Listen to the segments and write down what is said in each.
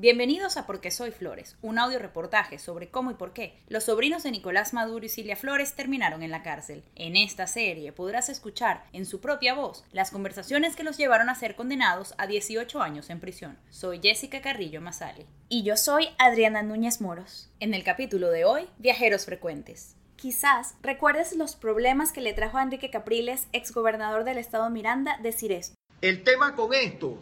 Bienvenidos a Porque Soy Flores, un audio reportaje sobre cómo y por qué los sobrinos de Nicolás Maduro y Cilia Flores terminaron en la cárcel. En esta serie podrás escuchar en su propia voz las conversaciones que los llevaron a ser condenados a 18 años en prisión. Soy Jessica Carrillo Masale. Y yo soy Adriana Núñez Moros. En el capítulo de hoy, viajeros frecuentes. Quizás recuerdes los problemas que le trajo a Enrique Capriles, exgobernador del estado Miranda, decir esto. El tema con esto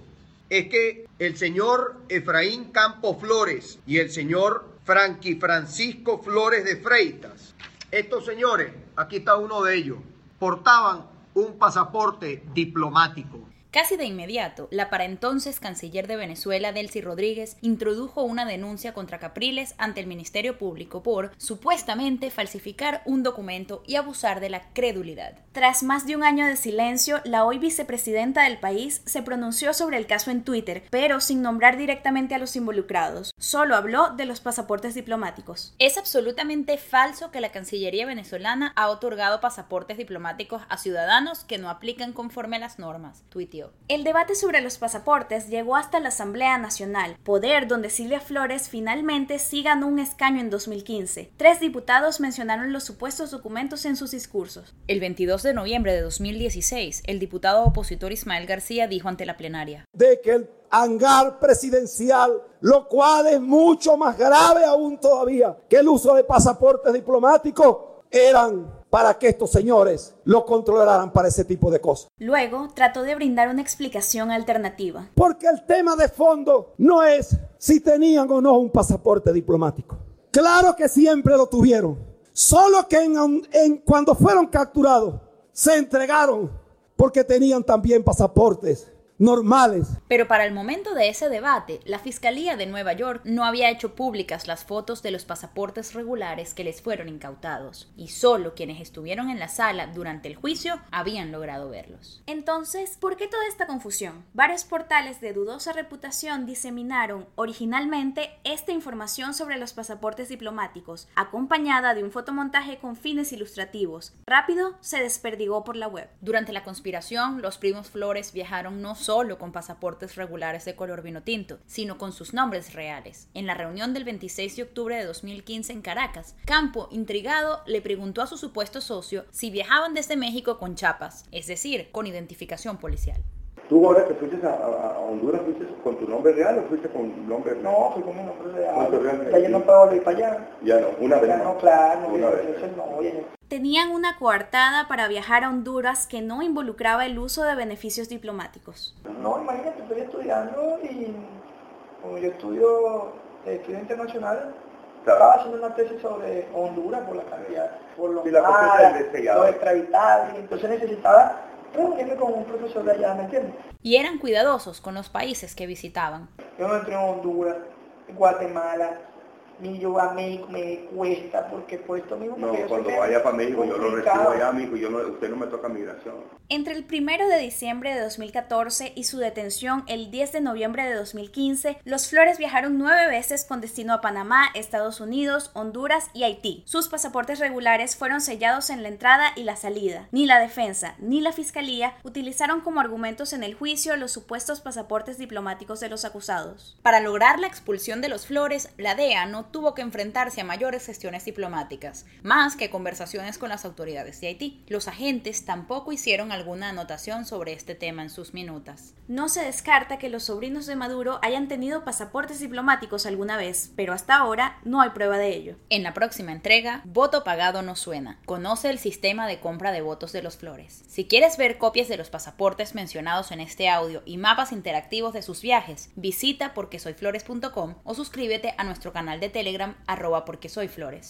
es que el señor Efraín Campos Flores y el señor Frankie Francisco Flores de Freitas, estos señores, aquí está uno de ellos, portaban un pasaporte diplomático. Casi de inmediato, la para entonces canciller de Venezuela, Delcy Rodríguez, introdujo una denuncia contra Capriles ante el Ministerio Público por supuestamente falsificar un documento y abusar de la credulidad. Tras más de un año de silencio, la hoy vicepresidenta del país se pronunció sobre el caso en Twitter, pero sin nombrar directamente a los involucrados. Solo habló de los pasaportes diplomáticos. Es absolutamente falso que la Cancillería venezolana ha otorgado pasaportes diplomáticos a ciudadanos que no aplican conforme a las normas, tuiteó. El debate sobre los pasaportes llegó hasta la Asamblea Nacional, poder donde Silvia Flores finalmente sí ganó un escaño en 2015. Tres diputados mencionaron los supuestos documentos en sus discursos. El 22 de noviembre de 2016, el diputado opositor Ismael García dijo ante la plenaria de que el hangar presidencial, lo cual es mucho más grave aún todavía que el uso de pasaportes diplomáticos, eran para que estos señores lo controlaran para ese tipo de cosas. Luego trató de brindar una explicación alternativa. Porque el tema de fondo no es si tenían o no un pasaporte diplomático. Claro que siempre lo tuvieron. Solo que en, cuando fueron capturados se entregaron porque tenían también pasaportes normales. Pero para el momento de ese debate, la Fiscalía de Nueva York no había hecho públicas las fotos de los pasaportes regulares que les fueron incautados, y solo quienes estuvieron en la sala durante el juicio habían logrado verlos. Entonces, ¿por qué toda esta confusión? Varios portales de dudosa reputación diseminaron originalmente esta información sobre los pasaportes diplomáticos, acompañada de un fotomontaje con fines ilustrativos. Rápido se desperdigó por la web. Durante la conspiración, los primos Flores viajaron no solo con pasaportes regulares de color vino tinto, sino con sus nombres reales. En la reunión del 26 de octubre de 2015 en Caracas, Campo, intrigado, le preguntó a su supuesto socio si viajaban desde México con chapas, es decir, con identificación policial. ¿Tú ahora que fuiste a, Honduras fuiste con tu nombre real o fuiste con nombre real? No, fui con mi nombre real. Ya yo no puedo ir para allá. Ya no, una vez. Ya no, claro, una vez. no, tenían una coartada para viajar a Honduras que no involucraba el uso de beneficios diplomáticos. No, imagínate, estoy estudiando y como yo estudio estudio internacional, estaba haciendo una tesis sobre Honduras por la cantidad, por los, malas, los extraditados, entonces necesitaba reunirme con un profesor de allá, ¿me entiendes? Y eran cuidadosos con los países que visitaban. Yo entré en Honduras, Guatemala, ni yo a México me cuesta porque por esto mismo no cuando vaya para México yo lo recibo allá México yo no, usted no me toca migración. Entre el primero de diciembre de 2014 y su detención el 10 de noviembre de 2015 los Flores viajaron nueve veces con destino a Panamá Estados Unidos Honduras y Haití. Sus pasaportes regulares fueron sellados en la entrada y la salida. Ni la defensa ni la fiscalía utilizaron como argumentos en el juicio los supuestos pasaportes diplomáticos de los acusados. Para lograr la expulsión de los Flores la DEA no tuvo que enfrentarse a mayores gestiones diplomáticas, más que conversaciones con las autoridades de Haití. Los agentes tampoco hicieron alguna anotación sobre este tema en sus minutas. No se descarta que los sobrinos de Maduro hayan tenido pasaportes diplomáticos alguna vez, pero hasta ahora no hay prueba de ello. En la próxima entrega, Voto Pagado no suena. Conoce el sistema de compra de votos de los Flores. Si quieres ver copias de los pasaportes mencionados en este audio y mapas interactivos de sus viajes, visita porquesoyflores.com o suscríbete a nuestro canal de Telegram arroba porque soy Flores.